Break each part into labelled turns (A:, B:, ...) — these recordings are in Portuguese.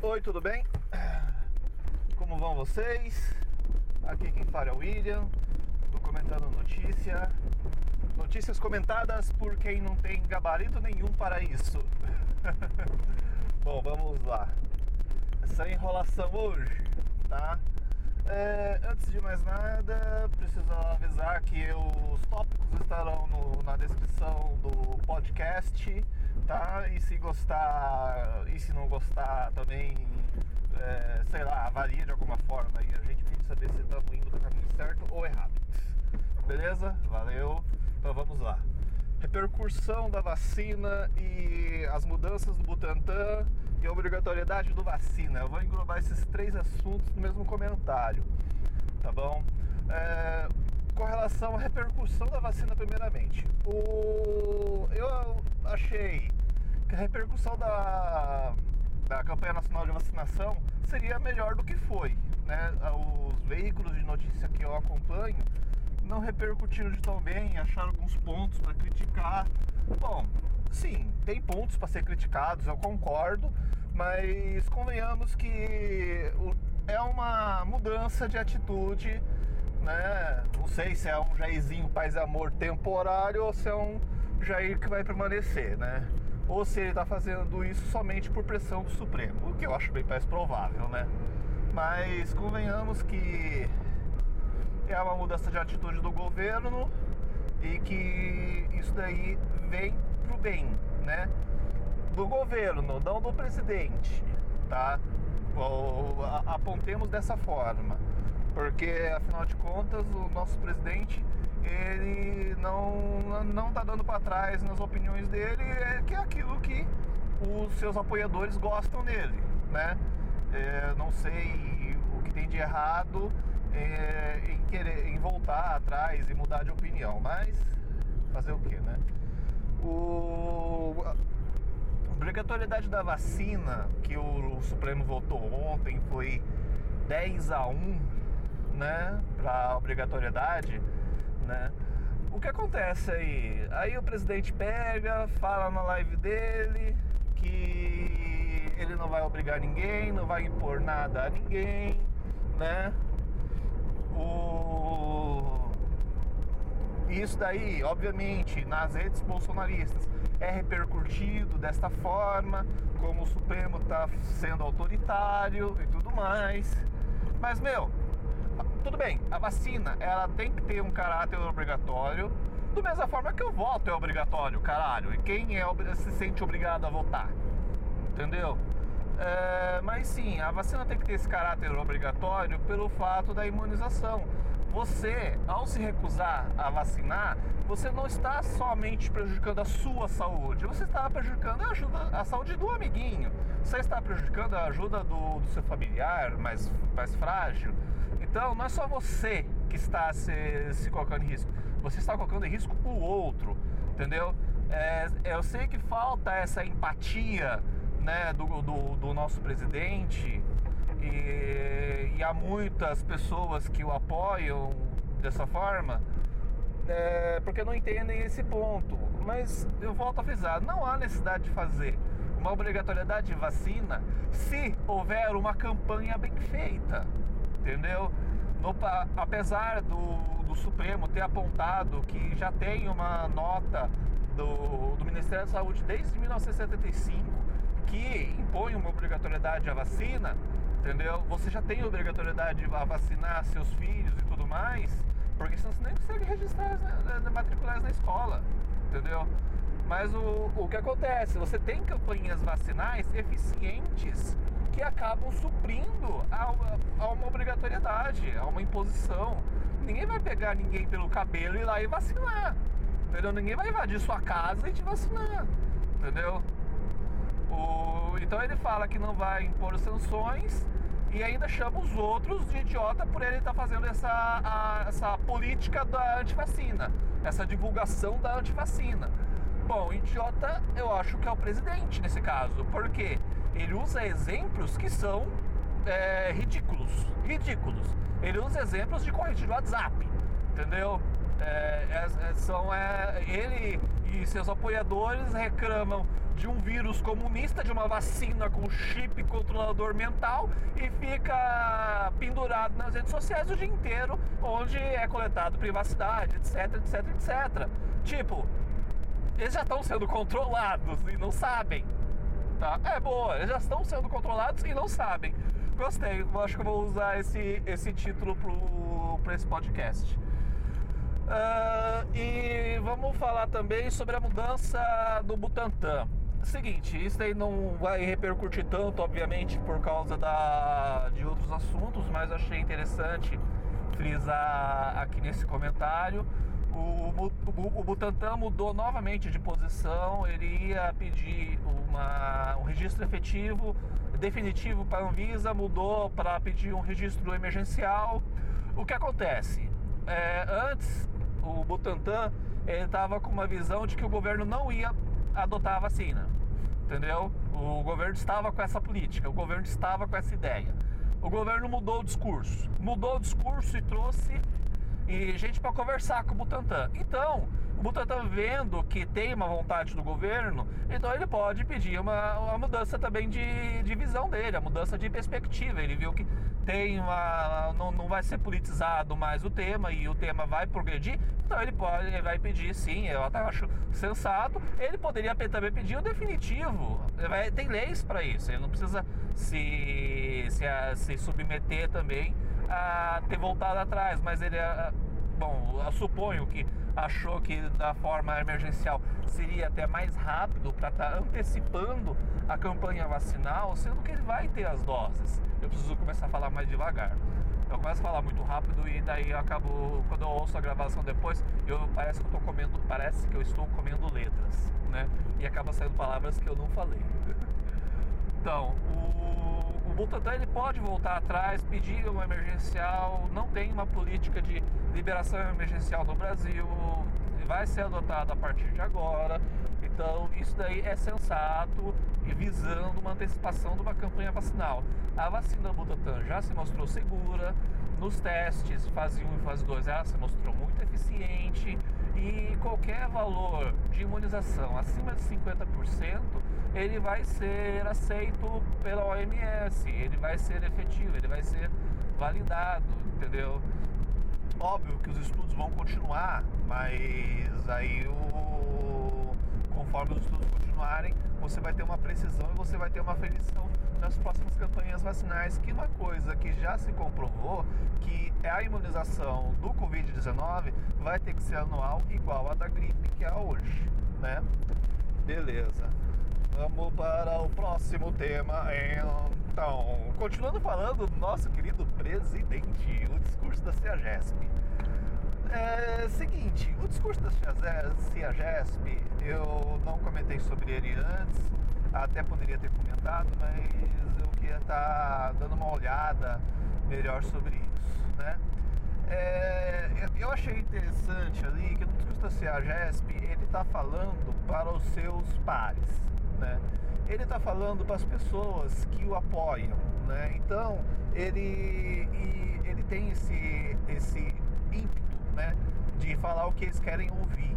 A: Oi, tudo bem? Como vão vocês? Aqui quem fala é o William. Tô comentando notícia. Notícias comentadas por quem não tem gabarito nenhum para isso. Bom, vamos lá. Essa enrolação hoje, tá? É, antes de mais nada, preciso avisar que os tópicos estarão no, na descrição do podcast, tá? E se gostar e se não gostar também, é, sei lá, avalie de alguma forma e a gente precisa saber se estamos indo no caminho certo ou errado. Beleza? Valeu. Então vamos lá. Repercussão da vacina e as mudanças do Butantan e a obrigatoriedade do vacina. Eu vou englobar esses três assuntos no mesmo comentário, tá bom? É, com relação à repercussão da vacina, primeiramente, o, eu achei que a repercussão da, da campanha nacional de vacinação seria melhor do que foi, né? Os veículos de notícia que eu acompanho não repercutiram de tão bem, acharam alguns pontos para criticar. Bom, sim, tem pontos para ser criticados, eu concordo, mas convenhamos que é uma mudança de atitude, né? Não sei se é um Jairzinho paz amor temporário ou se é um Jair que vai permanecer, né? Ou se ele está fazendo isso somente por pressão do Supremo, o que eu acho bem mais provável, né? Mas convenhamos que é uma mudança de atitude do governo e que isso daí vem pro bem, né? Do governo, não do presidente, tá? apontemos dessa forma, porque afinal de contas o nosso presidente ele não não tá dando para trás nas opiniões dele, é que é aquilo que os seus apoiadores gostam dele, né? É, não sei o que tem de errado é, em querer em voltar atrás e mudar de opinião, mas fazer o que, né? O, a obrigatoriedade da vacina que o, o Supremo votou ontem foi 10 a 1, né, para obrigatoriedade, né? O que acontece aí? Aí o presidente pega, fala na live dele que ele não vai obrigar ninguém, não vai impor nada a ninguém, né? O... Isso daí, obviamente, nas redes bolsonaristas é repercutido desta forma, como o Supremo está sendo autoritário e tudo mais. Mas, meu, tudo bem, a vacina ela tem que ter um caráter obrigatório, do mesma forma que o voto é obrigatório, caralho. E quem é, se sente obrigado a votar? Entendeu? É, mas sim, a vacina tem que ter esse caráter obrigatório pelo fato da imunização. Você, ao se recusar a vacinar, você não está somente prejudicando a sua saúde, você está prejudicando a, ajuda, a saúde do amiguinho, você está prejudicando a ajuda do, do seu familiar mais, mais frágil. Então, não é só você que está se, se colocando em risco, você está colocando em risco o outro, entendeu? É, eu sei que falta essa empatia né, do, do, do nosso presidente e, e, há muitas pessoas que o apoiam dessa forma é, porque não entendem esse ponto. Mas eu volto a frisar, não há necessidade de fazer uma obrigatoriedade de vacina se houver uma campanha bem feita, entendeu? No, apesar do, do Supremo ter apontado que já tem uma nota do, do Ministério da Saúde desde 1975 que impõe uma obrigatoriedade à vacina, entendeu? Você já tem obrigatoriedade a vacinar seus filhos e tudo mais, porque senão você nem consegue registrar, né, né, matricular na escola, entendeu? Mas o, o que acontece? Você tem campanhas vacinais eficientes que acabam suprindo a, a, uma obrigatoriedade, a uma imposição. Ninguém vai pegar ninguém pelo cabelo e ir lá e vacinar, entendeu? Ninguém vai invadir sua casa e te vacinar, entendeu? O, então ele fala que não vai impor sanções e ainda chama os outros de idiota por ele estar tá fazendo essa, a, essa política da antivacina, essa divulgação da antivacina. Bom, idiota eu acho que é o presidente nesse caso, porque ele usa exemplos que são é, ridículos. Ridículos. Ele usa exemplos de corrente de WhatsApp, entendeu? É, é, é são, é, ele e seus apoiadores reclamam de um vírus comunista, de uma vacina com chip controlador mental e fica pendurado nas redes sociais o dia inteiro, onde é coletado privacidade, etc, etc, etc. Tipo, eles já estão sendo controlados e não sabem. Tá? É boa, eles já estão sendo controlados e não sabem. Gostei, acho que vou usar esse, esse título para esse podcast. Uh, e vamos falar também sobre a mudança do Butantan. Seguinte, isso aí não vai repercutir tanto, obviamente, por causa da, de outros assuntos, mas achei interessante frisar aqui nesse comentário. O, o, o Butantan mudou novamente de posição, ele ia pedir uma, um registro efetivo definitivo para a Anvisa, mudou para pedir um registro emergencial. O que acontece? É, antes, o Butantan estava com uma visão de que o governo não ia adotar a vacina, entendeu? O governo estava com essa política, o governo estava com essa ideia. O governo mudou o discurso, mudou o discurso e trouxe e gente para conversar com o Butantan. Então, o Butantan vendo que tem uma vontade do governo, então ele pode pedir uma, uma mudança também de, de visão dele, a mudança de perspectiva. Ele viu que tem uma. Não, não vai ser politizado mais o tema e o tema vai progredir, então ele pode, ele vai pedir sim, eu até acho sensato. Ele poderia também pedir o definitivo. Vai, tem leis para isso, ele não precisa se, se, se submeter também a ter voltado atrás, mas ele bom, eu suponho que achou que da forma emergencial seria até mais rápido para estar tá antecipando a campanha vacinal, sendo que ele vai ter as doses. Eu preciso começar a falar mais devagar. Eu começo a falar muito rápido e daí eu acabo, quando eu ouço a gravação depois, eu parece que eu estou comendo, parece que eu estou comendo letras, né? E acaba saindo palavras que eu não falei. Então, o, o Butantan ele pode voltar atrás, pedir uma emergencial, não tem uma política de liberação emergencial no Brasil, vai ser adotada a partir de agora. Então, isso daí é sensato e visando uma antecipação de uma campanha vacinal. A vacina Butantan já se mostrou segura, nos testes fase 1 e fase 2 ela se mostrou muito eficiente e qualquer valor de imunização acima de 50% ele vai ser aceito pela OMS, ele vai ser efetivo, ele vai ser validado, entendeu? Óbvio que os estudos vão continuar, mas aí o conforme os estudos continuarem, você vai ter uma precisão e você vai ter uma aferição nas próximas campanhas vacinais, que uma coisa que já se comprovou que é a imunização do Covid-19 vai ter que ser anual igual a da gripe que é hoje, né? Beleza. Vamos para o próximo tema. Então, continuando falando do nosso querido presidente, o discurso da CEAGESP. É seguinte, o discurso da CEAGESP, eu não comentei sobre ele antes, até poderia ter comentado, mas eu queria estar tá dando uma olhada melhor sobre isso, né? É, eu achei interessante ali que no discurso da CEAGESP ele está falando para os seus pares, né? Ele está falando para as pessoas que o apoiam, né? Então ele, ele tem esse, esse ímpeto, né? De falar o que eles querem ouvir.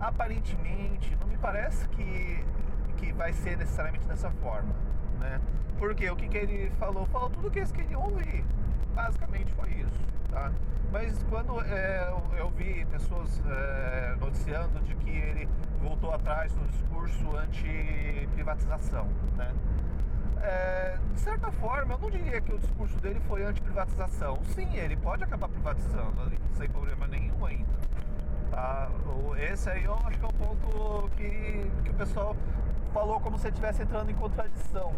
A: Aparentemente, não me parece que, que vai ser necessariamente dessa forma, né? Porque o que, que ele falou? Falou tudo o que eles queriam ouvir. Basicamente foi isso, tá? Mas quando é, eu vi pessoas é, noticiando de que ele voltou atrás no discurso anti-privatização, né? É, de certa forma, eu não diria que o discurso dele foi anti-privatização. Sim, ele pode acabar privatizando ali, sem problema nenhum ainda. Tá? Esse aí eu acho que é o ponto que, que o pessoal falou como se estivesse entrando em contradição.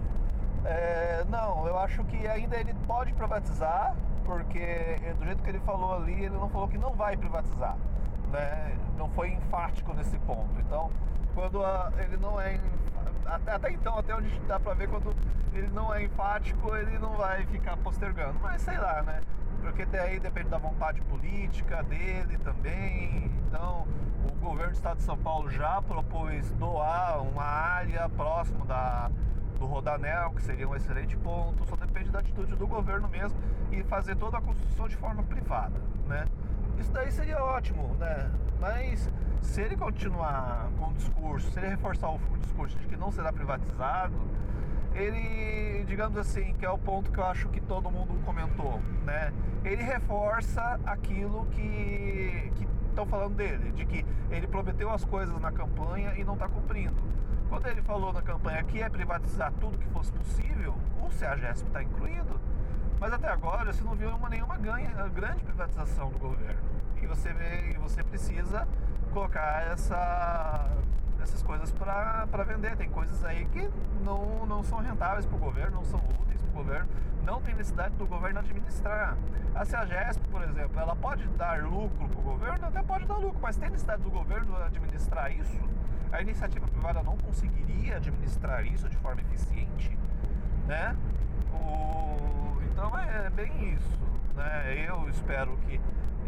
A: É, não, eu acho que ainda ele pode privatizar, porque do jeito que ele falou ali, ele não falou que não vai privatizar. Né? Não foi enfático nesse ponto. Então, quando a, ele não é. Até, até, então, até onde dá pra ver, quando ele não é enfático, ele não vai ficar postergando. Mas sei lá, né? Porque daí depende da vontade política dele também. Então, o governo do estado de São Paulo já propôs doar uma área próximo da, do Rodanel, que seria um excelente ponto, só depende da atitude do governo mesmo e fazer toda a construção de forma privada, né? Isso daí seria ótimo, né? Mas se ele continuar com o discurso, se ele reforçar o discurso de que não será privatizado, ele, digamos assim, que é o ponto que eu acho que todo mundo comentou, né? Ele reforça aquilo que estão falando dele, de que ele prometeu as coisas na campanha e não está cumprindo. Quando ele falou na campanha que é privatizar tudo que fosse possível, o CEAGESP está incluído. Mas até agora você não viu uma, nenhuma ganha, grande privatização do governo. E você, vê, você precisa colocar essa, essas coisas para vender. Tem coisas aí que não, não são rentáveis para o governo, não são úteis para o governo, não tem necessidade do governo administrar. A CEAGESP, por exemplo, ela pode dar lucro para o governo, até pode dar lucro, mas tem necessidade do governo administrar isso? A iniciativa privada não conseguiria administrar isso de forma eficiente, né? O... Então é, é bem isso, né? Eu espero que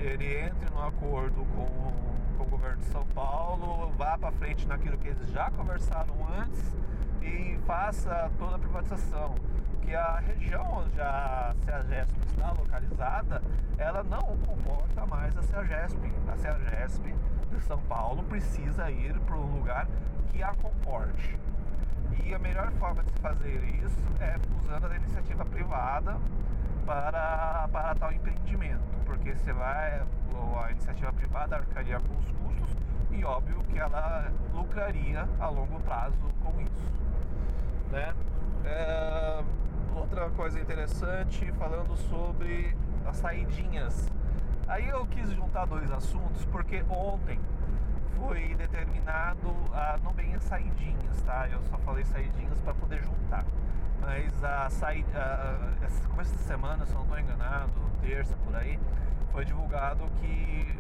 A: ele entre no acordo com, com o governo de São Paulo, vá para frente naquilo que eles já conversaram antes e faça toda a privatização. Que a região onde a CEAGESP está localizada, ela não comporta mais a CEAGESP. A CEAGESP de São Paulo precisa ir para um lugar que a comporte. E a melhor forma de se fazer isso é usando a iniciativa privada para, para tal empreendimento, porque você vai, a iniciativa privada arcaria com os custos e óbvio que ela lucraria a longo prazo com isso. Né? É, outra coisa interessante falando sobre as saidinhas. Aí eu quis juntar dois assuntos porque ontem foi determinado a não bem as saidinhas, tá? Eu só falei saidinhas para poder juntar. Mas a saída, começo de semana, se não estou enganado, terça por aí, foi divulgado que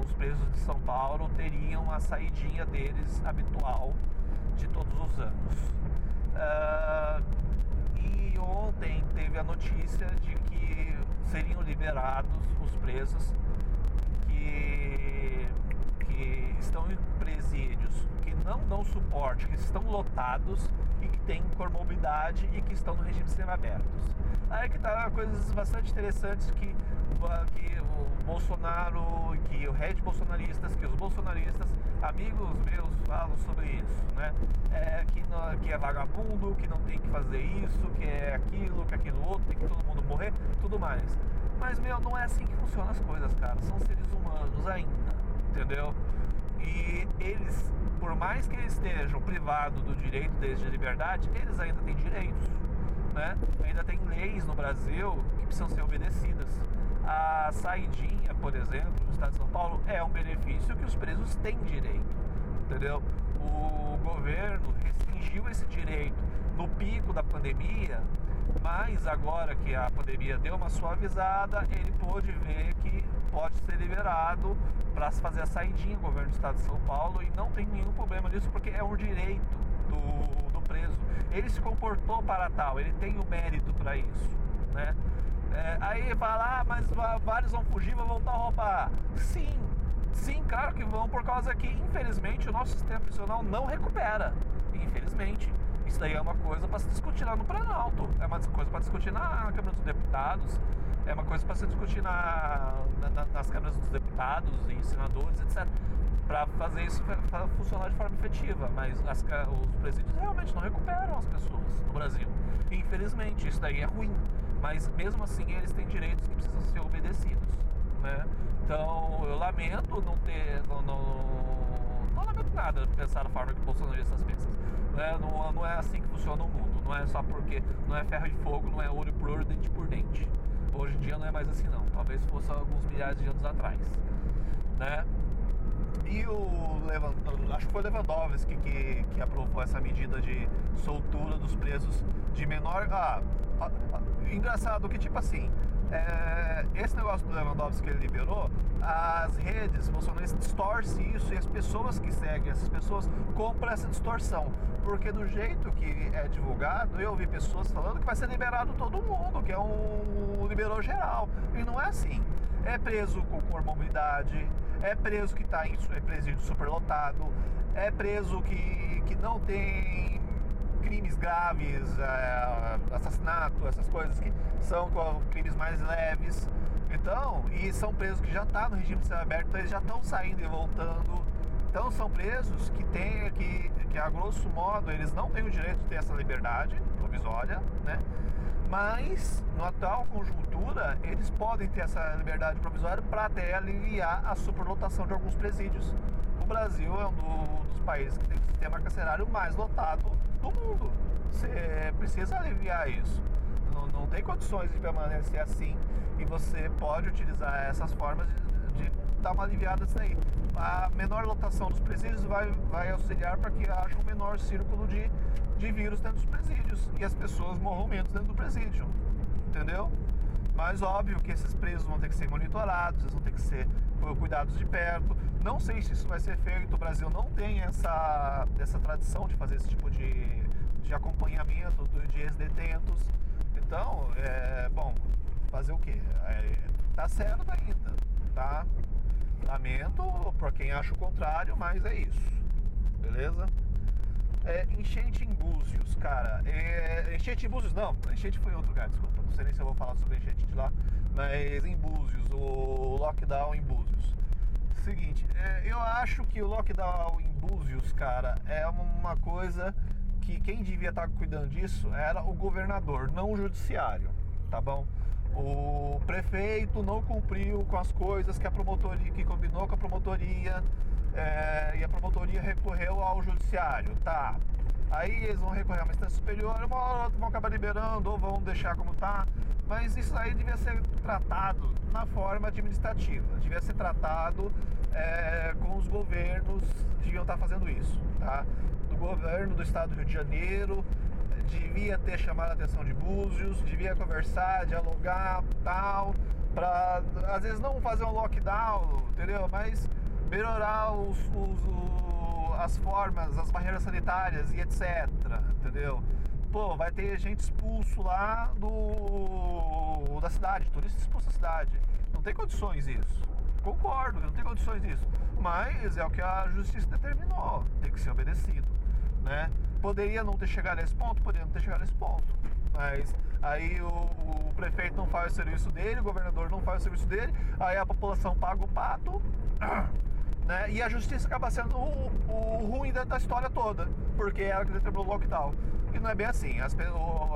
A: os presos de São Paulo teriam a saidinha deles habitual de todos os anos. Uh, e ontem teve a notícia de que seriam liberados os presos que, que estão em presídios, não dão suporte, que estão lotados e que têm comorbidade e que estão no regime semiabertos. Aí que tá coisas bastante interessantes que, que o Bolsonaro, que o rede bolsonaristas, que os bolsonaristas, amigos meus, falam sobre isso, né? É, que, que é vagabundo, que não tem que fazer isso, que é aquilo, que é aquilo outro, tem que todo mundo morrer, tudo mais. Mas, meu, não é assim que funcionam as coisas, cara. São seres humanos ainda, entendeu? E eles, por mais que estejam privados do direito deles de liberdade, eles ainda têm direitos, né? Ainda tem leis no Brasil que precisam ser obedecidas. A saidinha, por exemplo, no estado de São Paulo, é um benefício que os presos têm direito, entendeu? O governo restringiu esse direito no pico da pandemia mas agora que a pandemia deu uma suavizada, ele pôde ver que pode ser liberado para fazer a saidinha governo do estado de São Paulo e não tem nenhum problema nisso porque é um direito do, do preso. Ele se comportou para tal, ele tem o mérito para isso, né? É, aí fala, ah, mas vários vão fugir, vão voltar a roubar. Sim, sim, claro que vão, por causa que, infelizmente, o nosso sistema prisional não recupera. Infelizmente. Isso daí é uma coisa para se discutir lá no Planalto, é uma coisa para discutir na Câmara dos Deputados, é uma coisa para se discutir na, na, nas câmaras dos deputados e senadores, etc. Para fazer isso funcionar de forma efetiva. Mas as, os presídios realmente não recuperam as pessoas no Brasil. Infelizmente, isso daí é ruim. Mas mesmo assim, eles têm direitos que precisam ser obedecidos. Né? Então, eu lamento não ter. Não, não, não lamento nada pensar da forma que bolsonaristas pensam. Né? Não, não é assim que funciona o mundo. Não é só porque não é ferro e fogo, não é ouro por ouro, dente por dente. Hoje em dia não é mais assim não. Talvez fosse alguns milhares de anos atrás. Né? E o acho que foi Lewandowski que, que aprovou essa medida de soltura dos presos de menor. Ah, ah, ah, engraçado que tipo assim, é, esse negócio do Lewandowski que ele liberou, as redes bolsonaristas distorcem isso e as pessoas que seguem essas pessoas compram essa distorção. Porque do jeito que é divulgado, eu ouvi pessoas falando que vai ser liberado todo mundo, que é um liberou geral. E não é assim. É preso com comorbidade, é preso que está em é presídio superlotado, é preso que, que não tem crimes graves, é, assassinato, essas coisas que são crimes mais leves. Então, e são presos que já estão tá no regime de aberto, então eles já estão saindo e voltando. Então são presos que têm que, que a grosso modo eles não têm o direito de ter essa liberdade provisória, né? Mas na atual conjuntura eles podem ter essa liberdade provisória para até aliviar a superlotação de alguns presídios. O Brasil é um do, dos países que tem o sistema carcerário mais lotado do mundo. Você precisa aliviar isso. Não, não tem condições de permanecer assim e você pode utilizar essas formas de, de dar uma aliviada nisso aí. A menor lotação dos presídios vai, vai auxiliar para que haja um menor círculo de, de vírus dentro dos presídios e as pessoas morram menos dentro do presídio. Entendeu? Mas óbvio que esses presos vão ter que ser monitorados, eles vão ter que ser cuidados de perto. Não sei se isso vai ser feito, o Brasil não tem essa, essa tradição de fazer esse tipo de, de acompanhamento de ex-detentos. Então, é, bom, fazer o quê? É, tá certo ainda, tá? Lamento para quem acha o contrário, mas é isso. Beleza? É, enchente em Búzios, cara. É, enchente em Búzios, não. Enchente foi em outro lugar, desculpa. Não sei nem se eu vou falar sobre enchente de lá. Mas em Búzios, o lockdown em Búzios. Seguinte, é, eu acho que o lockdown em Búzios, cara, é uma coisa que quem devia estar cuidando disso era o governador, não o judiciário, tá bom? O prefeito não cumpriu com as coisas que a promotoria, que combinou com a promotoria, é, e a promotoria recorreu ao judiciário, tá? Aí eles vão recorrer a uma instância superior, uma hora ou outra vão acabar liberando ou vão deixar como tá. Mas isso aí devia ser tratado na forma administrativa, devia ser tratado é, com os governos, deviam estar fazendo isso, tá? Do governo do estado do Rio de Janeiro, devia ter chamado a atenção de Búzios, devia conversar, dialogar, tal, para às vezes não fazer um lockdown, entendeu? Mas melhorar os, os, os, as formas, as barreiras sanitárias e etc, entendeu? Pô, vai ter gente expulso lá do da cidade, turista expulso da cidade. Não tem condições isso. Concordo, não tem condições isso. Mas é o que a justiça determinou, tem que ser obedecido, né? Poderia não ter chegado a esse ponto, poderia não ter chegado a esse ponto. Mas aí o, o, prefeito não faz o serviço dele, o governador não faz o serviço dele, aí a população paga o pato, né? E a justiça acaba sendo o, o ruim da, da, história toda, porque ela que determinou o lockdown. E não é bem assim. As,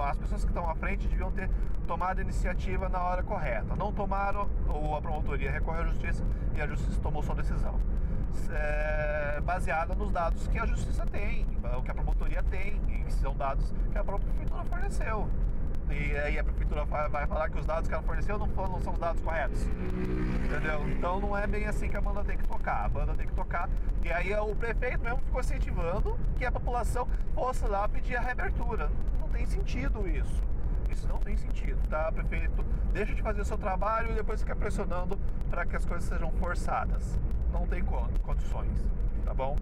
A: as pessoas que estão à frente deviam ter tomado a iniciativa na hora correta. Não tomaram, ou a promotoria recorreu à justiça e a justiça tomou sua decisão é, baseada nos dados que a justiça tem, o que a promotoria tem, que são dados que a própria prefeitura forneceu. E aí a prefeitura vai falar que os dados que ela forneceu não, não são os dados corretos. Entendeu? Então não é bem assim que a banda tem que tocar. A banda tem que tocar. E aí o prefeito mesmo ficou incentivando que a população fosse lá pedir a reabertura. Não tem sentido isso. Isso não tem sentido, tá, prefeito? Deixa de fazer o seu trabalho e depois fica pressionando para que as coisas sejam forçadas não tem condições, tá bom?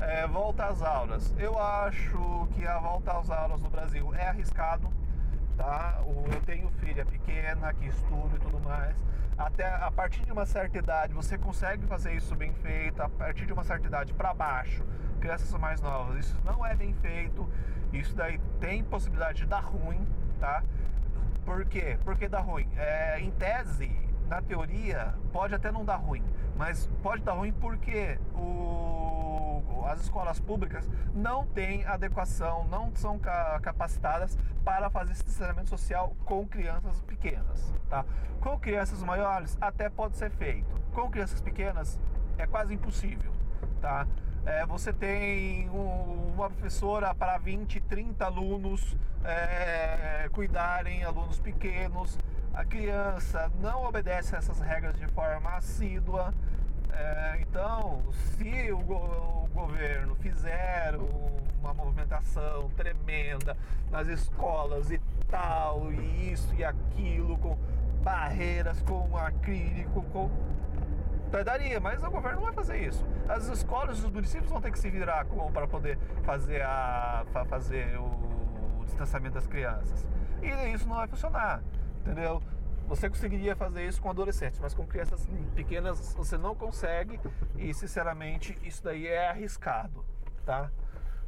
A: É, volta às aulas. Eu acho que a volta às aulas no Brasil é arriscado, tá? Eu tenho filha pequena que estuda e tudo mais. Até a partir de uma certa idade você consegue fazer isso bem feito. A partir de uma certa idade para baixo, crianças mais novas, isso não é bem feito. Isso daí tem possibilidade de dar ruim, tá? Por quê? Porque dá ruim. É, em tese, na teoria, pode até não dar ruim, mas pode dar ruim porque o, as escolas públicas não têm adequação, não são capacitadas para fazer esse distanciamento social com crianças pequenas, tá? Com crianças maiores até pode ser feito, com crianças pequenas é quase impossível, tá? É, você tem um, uma professora para 20, 30 alunos é, cuidarem, alunos pequenos, a criança não obedece a essas regras de forma assídua. É, então, se o, o, governo fizer uma movimentação tremenda nas escolas e tal, e isso e aquilo, com barreiras, com acrílico, com. Daria, mas o governo não vai fazer isso. As escolas, os municípios vão ter que se virar para poder fazer, a, fazer o distanciamento das crianças. E isso não vai funcionar entendeu? Você conseguiria fazer isso com adolescentes, mas com crianças pequenas você não consegue e sinceramente isso daí é arriscado, tá?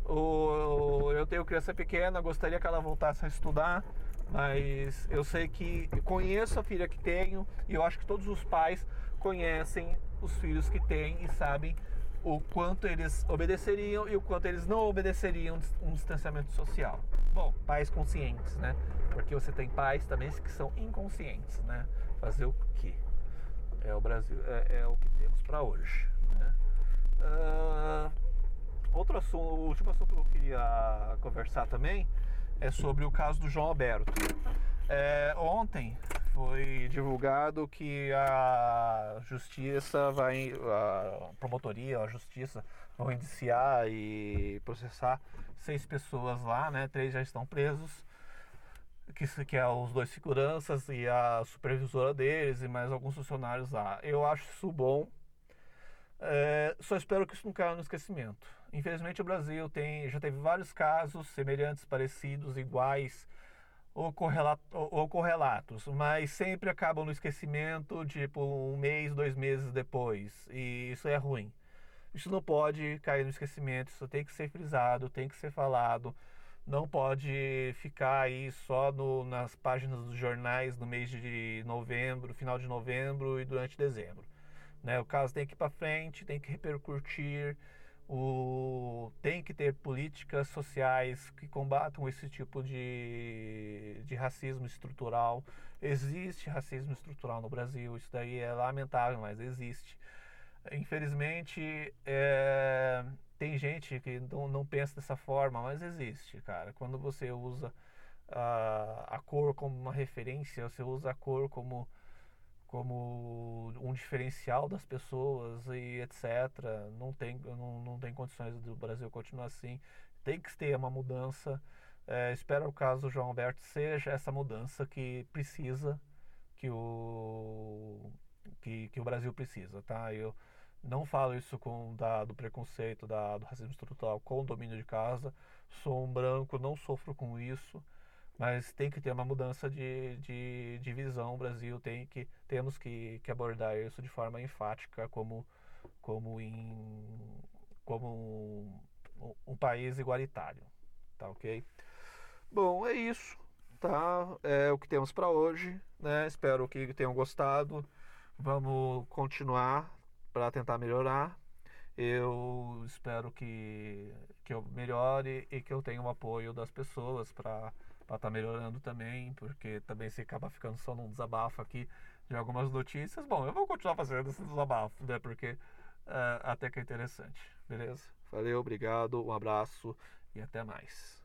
A: O, eu tenho criança pequena, gostaria que ela voltasse a estudar, mas eu sei que conheço a filha que tenho e eu acho que todos os pais conhecem os filhos que têm e sabem o quanto eles obedeceriam e o quanto eles não obedeceriam um distanciamento social. Bom, pais conscientes, né? Porque você tem pais também que são inconscientes, né? Fazer o quê? É o Brasil, é, é o que temos para hoje. Né? Uh, outro assunto, o último assunto que eu queria conversar também é sobre o caso do João Alberto. É, ontem foi divulgado que a justiça vai, a promotoria, a justiça vão indiciar e processar seis pessoas lá, né? Três já estão presos, que, que é os dois seguranças e a supervisora deles e mais alguns funcionários lá. Eu acho isso bom. É, só espero que isso não caia no esquecimento. Infelizmente o Brasil tem, já teve vários casos semelhantes, parecidos, iguais ou, correlato, ou correlatos, mas sempre acabam no esquecimento, tipo um mês, dois meses depois, e isso é ruim. Isso não pode cair no esquecimento, isso tem que ser frisado, tem que ser falado, não pode ficar aí só no, nas páginas dos jornais no mês de novembro, final de novembro e durante dezembro. Né? O caso tem que ir para frente, tem que repercutir, o, tem que ter políticas sociais que combatam esse tipo de, de racismo estrutural. Existe racismo estrutural no Brasil, isso daí é lamentável, mas existe. Infelizmente, é, tem gente que não, não pensa dessa forma, mas existe, cara. Quando você usa a, a cor como uma referência, você usa a cor como como um diferencial das pessoas e etc. Não tem, não, não tem condições do Brasil continuar assim. Tem que ter uma mudança. É, espero o caso do João Alberto seja essa mudança que precisa, que o, que, que o Brasil precisa, tá? Eu não falo isso com da, do preconceito, da, do racismo estrutural com o domínio de casa. Sou um branco, não sofro com isso mas tem que ter uma mudança de, de, de visão. O Brasil tem que temos que, que abordar isso de forma enfática como como em como um, um país igualitário, tá ok? Bom, é isso, tá? É o que temos para hoje, né? Espero que tenham gostado. Vamos continuar para tentar melhorar. Eu espero que, que eu melhore e que eu tenha o apoio das pessoas para para estar tá melhorando também, porque também se acaba ficando só num desabafo aqui de algumas notícias. Bom, eu vou continuar fazendo esse desabafo, né? Porque uh, até que é interessante, beleza? Valeu, obrigado, um abraço e até mais.